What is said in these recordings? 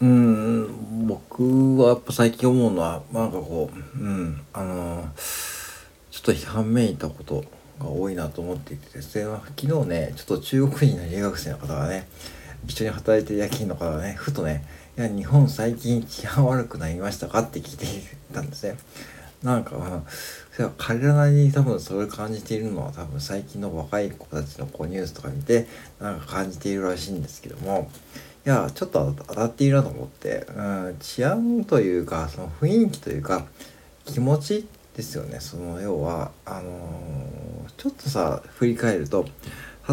うん僕はやっぱ最近思うのはなんかこううんあのちょっと批判めいたことが多いなと思っていてですね昨日ねちょっと中国人の留学生の方がね一緒に働いてる夜勤の方がねふとね「いや日本最近治安悪くなりましたか?」って聞いてたんですね。なんか、あの、彼らなりに多分それを感じているのは多分最近の若い子たちのこうニュースとか見てなんか感じているらしいんですけどもいやちょっと当たっているなと思って、うん、治安というかその雰囲気というか気持ちですよねその要は。あのー、ちょっとさ振り返ると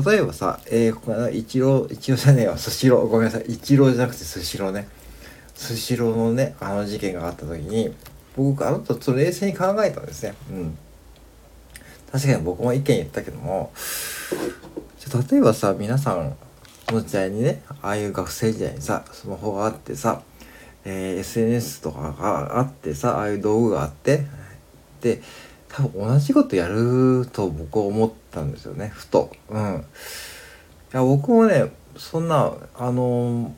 例えばさ、えー、ここ一郎一郎じゃねえわスシローごめんなさい一郎じゃなくてスシローね。スシローのねあの事件があった時に僕あのとちょっと冷静に考えたんですね。うん。確かに僕も意見言ったけどもじゃ例えばさ皆さんの時代にねああいう学生時代にさスマホがあってさ、えー、SNS とかがあってさああいう道具があってで多分同じことやると僕は思ったんですよねふと。うん。いや僕もねそんなあの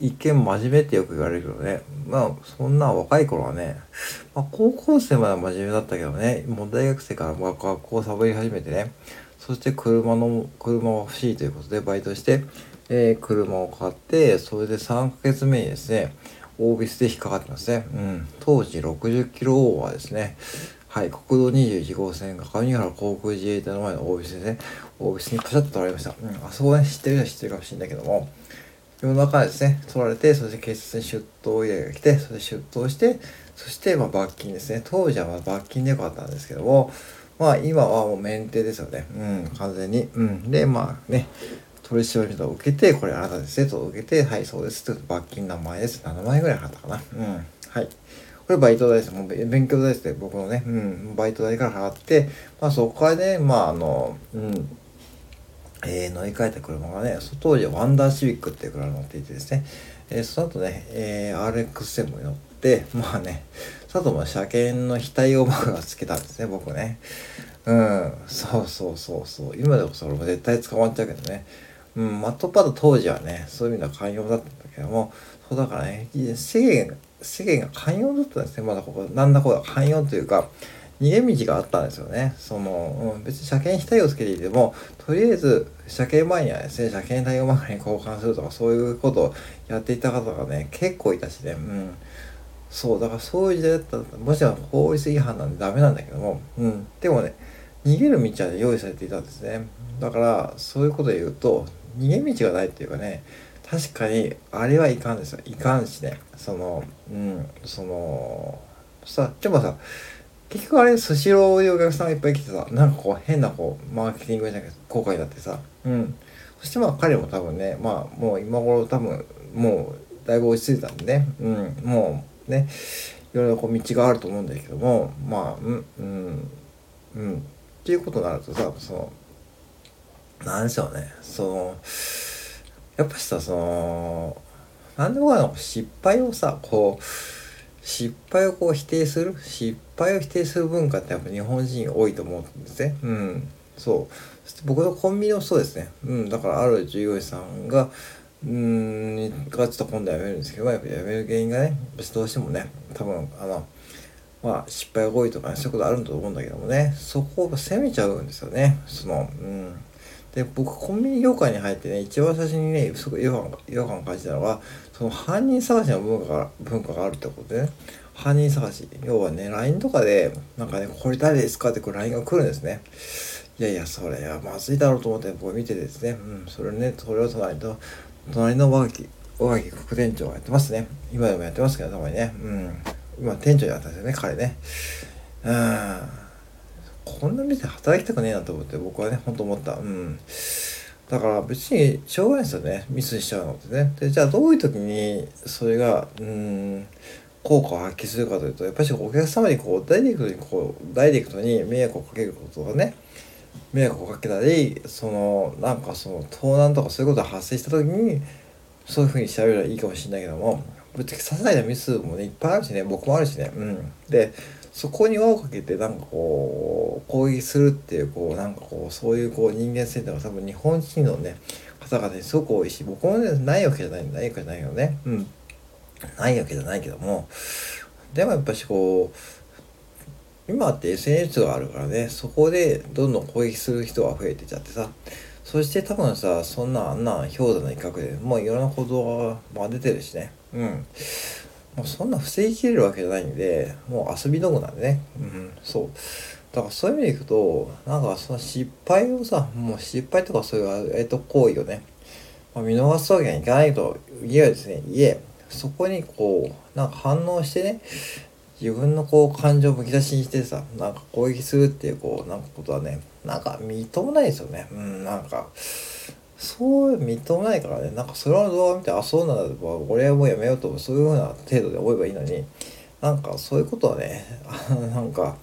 一見真面目ってよく言われるけどねまあそんな若い頃はね、まあ、高校生までは真面目だったけどねもう大学生から学校をサボり始めてねそして車の車が欲しいということでバイトして、え、車を買ってそれで3ヶ月目にですねオービスで引っかかってますね。うん。当時60キロオーバーですね。はい。国道21号線が上原航空自衛隊の前のオービスでね、オービスにパシャッと取られました。うん。あそこね、知ってる人は知ってるかもしれないけども、夜中ですね、取られて、そして警察に出頭依頼が来て、それで出頭して、そしてま罰金ですね。当時はま罰金でよかったんですけども、まあ今はもう免停ですよね。うん、完全に。うん。で、まあね、取り調べを受けて、これあなたですね、と受けて、はい、そうです。罰金何万円です。7万円ぐらい払ったかな。うん。はい。これバイト代です。もう勉強代ですね。僕のね。うん。バイト代から払って、まあそこからね、まああの、うん。えー、乗り換えた車がね、当時はワンダーシビックっていう車に乗っていてですね、えー、その後ね、えー、RX7 に乗って、まあね、その後も車検の非対応マークがつけたんですね、僕ね。うん、そうそうそうそう。今でこそ俺も絶対捕まっちゃうけどね。うん、マットパッド当時はね、そういう意味では寛容だったんだけども、そうだからね、世間、世間が寛容だったんですね。まだここ、なんだこだ寛容というか、逃げ道があったんですよね。その、うん、別に車検非対応つけていても、とりあえず、車検前にはですね、車検対応マークに交換するとか、そういうことをやっていた方がね、結構いたしね、うん。そう、だからそういう時代だったら、もちろん法律違反なんでダメなんだけども、うん。でもね、逃げる道は用意されていたんですね。だから、そういうことで言うと、逃げ道がないっていうかね確かにあれはいかんですよ。いかんしね。そのうんそのさでもさ結局あれスシローでお客さんがいっぱい来てさなんかこう変なこうマーケティングじゃなくて後悔だってさうん。そしてまあ彼も多分ねまあもう今頃多分もうだいぶ落ち着いたんでねうん。もうねいろいろこう道があると思うんだけどもまあうんうんうん。っていうことになるとさそのなんでしょうねそのやっぱしさその何でもかの失敗をさこう失敗をこう否定する失敗を否定する文化ってやっぱ日本人多いと思うんですね。うん。そう。そ僕のコンビニもそうですね。うん。だからある従業員さんが、うん、がちょっと今度は辞めるんですけど、やっぱ辞める原因がね、どうしてもね、多分、あの、まあ失敗が多いとかね、そういうことあるんだと思うんだけどもね、そこを責めちゃうんですよね。その、うん。で僕コンビニ業界に入ってね一番最初にねすごい違和感違和感を感じたのはその犯人探しの文化が文化があるってことでね。犯人探し。要はね LINE とかでなんかねこれ誰ですかってこう LINE が来るんですね。いやいやそれはまずいだろうと思って僕見てですね。うんそれねそれを隣と隣の若き若き副店長がやってますね。今でもやってますけどたまにね。うん。今店長やったんですよね彼ね。うん。こんな店働きたくねえなと思って僕はねほんと思った。うん。だから別にしょうがないですよね。ミスしちゃうのってね。でじゃあどういう時にそれがうん効果を発揮するかというとやっぱりお客様にこうダイレクトにこうダイレクトに迷惑をかけることがね迷惑をかけたりそのなんかその盗難とかそういうことが発生した時にそういうふうに調べればいいかもしれないけどもぶっちゃけ些細なミスもねいっぱいあるしね。僕もあるしね。うん。でそこに輪をかけてなんかこう攻撃するっていうこうなんかこうそういうこう人間性っていうのは多分日本人のね方々にすごく多いし僕もねないわけじゃないないわけじゃないよね。うん。ないわけじゃないけども。でもやっぱしこう今って SNS があるからねそこでどんどん攻撃する人が増えてちゃってさそして多分さそんなあんな氷山の一角でもういろんな行動が、まあ、出てるしね。うん。もうそんな防ぎきれるわけじゃないんでもう遊び道具なんでね。うんそう。だからそういう意味でいくとなんかその失敗をさもう失敗とかそういうえっと行為をね、まあ、見逃すわけにはいかないといえですねいえそこにこうなんか反応してね自分のこう感情をむき出しにしてさなんか攻撃するっていうこうなんかことはねなんか認めないですよね。うんなんかそう認めないからね。なんかそれの動画見てあそうなんだ俺はもうやめようと思うそういうふうな程度で思えばいいのに。なんかそういうことはねあの なんか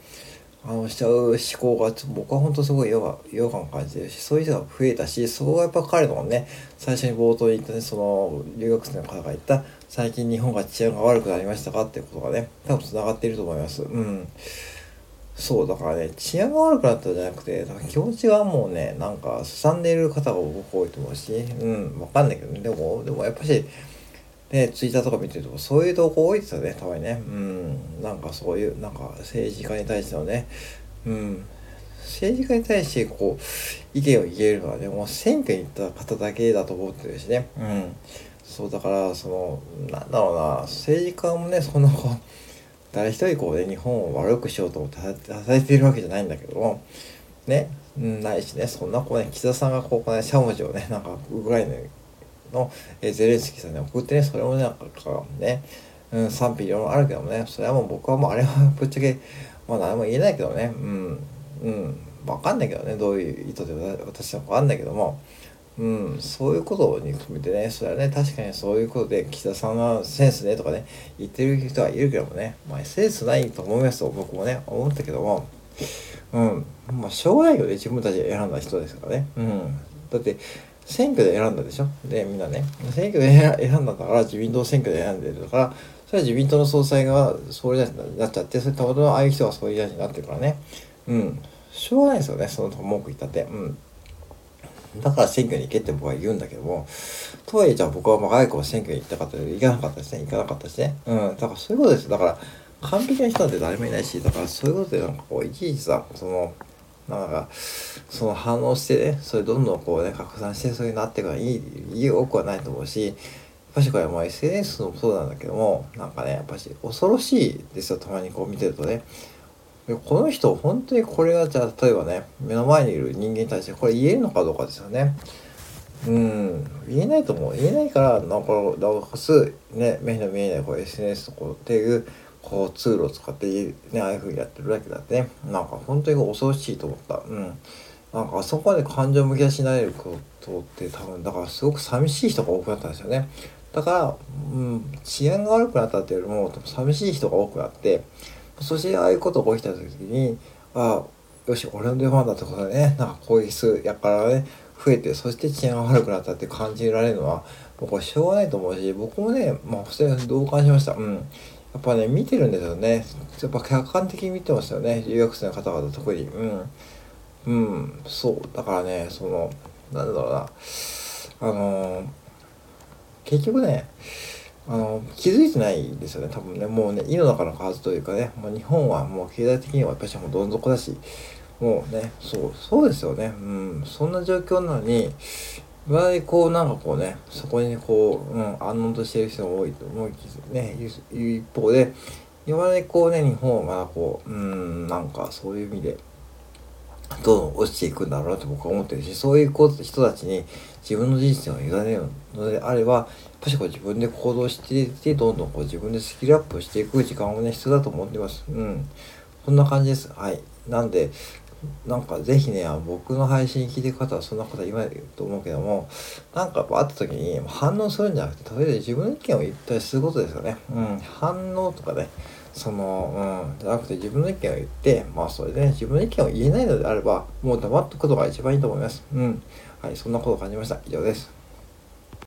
あのしちゃう思考が僕は本当すごい違和違和感感じてるしそういう人が増えたしそこがやっぱ彼のね最初に冒頭に言ったねその留学生の方が言った最近日本が治安が悪くなりましたかっていうことがね多分つながっていると思います。うん。そうだからね治安が悪くなったんじゃなくて気持ちがもうねなんかすさんでいる方が僕多いと思うしうんわかんないけどね。でもでもやっぱしね、ツイッターとか見てるとそういう投稿多いですよねたまにね。うんなんかそういうなんか政治家に対してのね。うん政治家に対してこう意見を言えるのはねもう選挙に行った方だけだと思ってるしね。うんそうだからそのなんだろうな政治家もねそんなこう誰一人こうね日本を悪くしようと思って働いているわけじゃないんだけどもねないしねそんなこうね岸田さんがこうねしゃもじをねなんかウクライナの、ゼレンスキーさんに送ってね、それもなんかね、うん、賛否いろいろあるけどもね、それはもう僕はもうあれはぶっちゃけ、まあ何も言えないけどね、うん、うん、わかんないけどね、どういう意図で私はわかんないけども、うん、そういうことに含めてね、それはね、確かにそういうことで、岸田さんはセンスねとかね、言ってる人はいるけどもね、まあ、センスないと思いますと僕もね、思ったけども、うん、まあ、しょうがないよね、自分たちで選んだ人ですからね。うん。だって、選挙で選んだでしょ？で、みんなね。選挙で選んだから自民党選挙で選んでるから、それは自民党の総裁が総理大臣になっちゃって、それたまたまああいう人が総理大臣になってるからね。うん。しょうがないですよね、その文句言ったって。うん。だから選挙に行けって僕は言うんだけども、とはいえじゃあ僕は若い子選挙に行ったかった行かなかったですね、行かなかったですね。うん。だからそういうことです。だから、完璧な人なんて誰もいないし、だからそういうことでなんかこう、いちいちさ、その、なんかその反応してねそれどんどんこうね拡散してそういうなっていくのはいいいい多くはないと思うしやっぱしこれも SNS もそうなんだけどもなんかねやっぱし恐ろしいですよたまにこう見てるとねこの人本当にこれがじゃあ例えばね目の前にいる人間に対してこれ言えるのかどうかですよね。うん。言えないと思う。言えないからなんかなおかつね目の見えないこう SNS とこうっていうこう通路を使ってねああいう風にやってるだけだってね。なんか本当に恐ろしいと思った。うん。なんかあそこまで感情むき出しになれることって多分だからすごく寂しい人が多くなったんですよね。だから、うん、治安が悪くなったっていうよりも寂しい人が多くなってそしてああいうことが起きた時にああよし俺の出番だってことでねなんか攻撃数やからね増えてそして治安が悪くなったって感じられるのは僕はしょうがないと思うし僕もねまあ普通に同感しました。うん。やっぱね見てるんですよね。やっぱ客観的に見てますよね。留学生の方々特に。うん。うん。そう。だからねそのなんだろうな。あのー、結局ねあの気づいてないですよね多分ね。もうね井の中の数というかね、まあ、日本はもう経済的にはやっぱりもうどん底だしもうねそうそうですよね。うんそんな状況なのにまだにこうなんかこうねそこにこう、うん、安穏としてる人が多いと思いねいう一方でいまだにこうね日本はまだこううんなんかそういう意味でどんどん落ちていくんだろうなと僕は思ってるしそういう人たちに自分の人生を委ねるのであればやっぱしこう自分で行動していってどんどんこう自分でスキルアップしていく時間もね必要だと思ってます。うん。こんな感じです。はい。なんで、なんかぜひね、僕の配信聞いてる方はそんなこと言わないと思うけども、なんか会った時に反応するんじゃなくて、とりあえず自分の意見を言ったりすることですよね。うん。反応とかね、その、うん、じゃなくて自分の意見を言って、まあそれでね、自分の意見を言えないのであれば、もう黙っとくことが一番いいと思います。うん。はい、そんなことを感じました。以上です。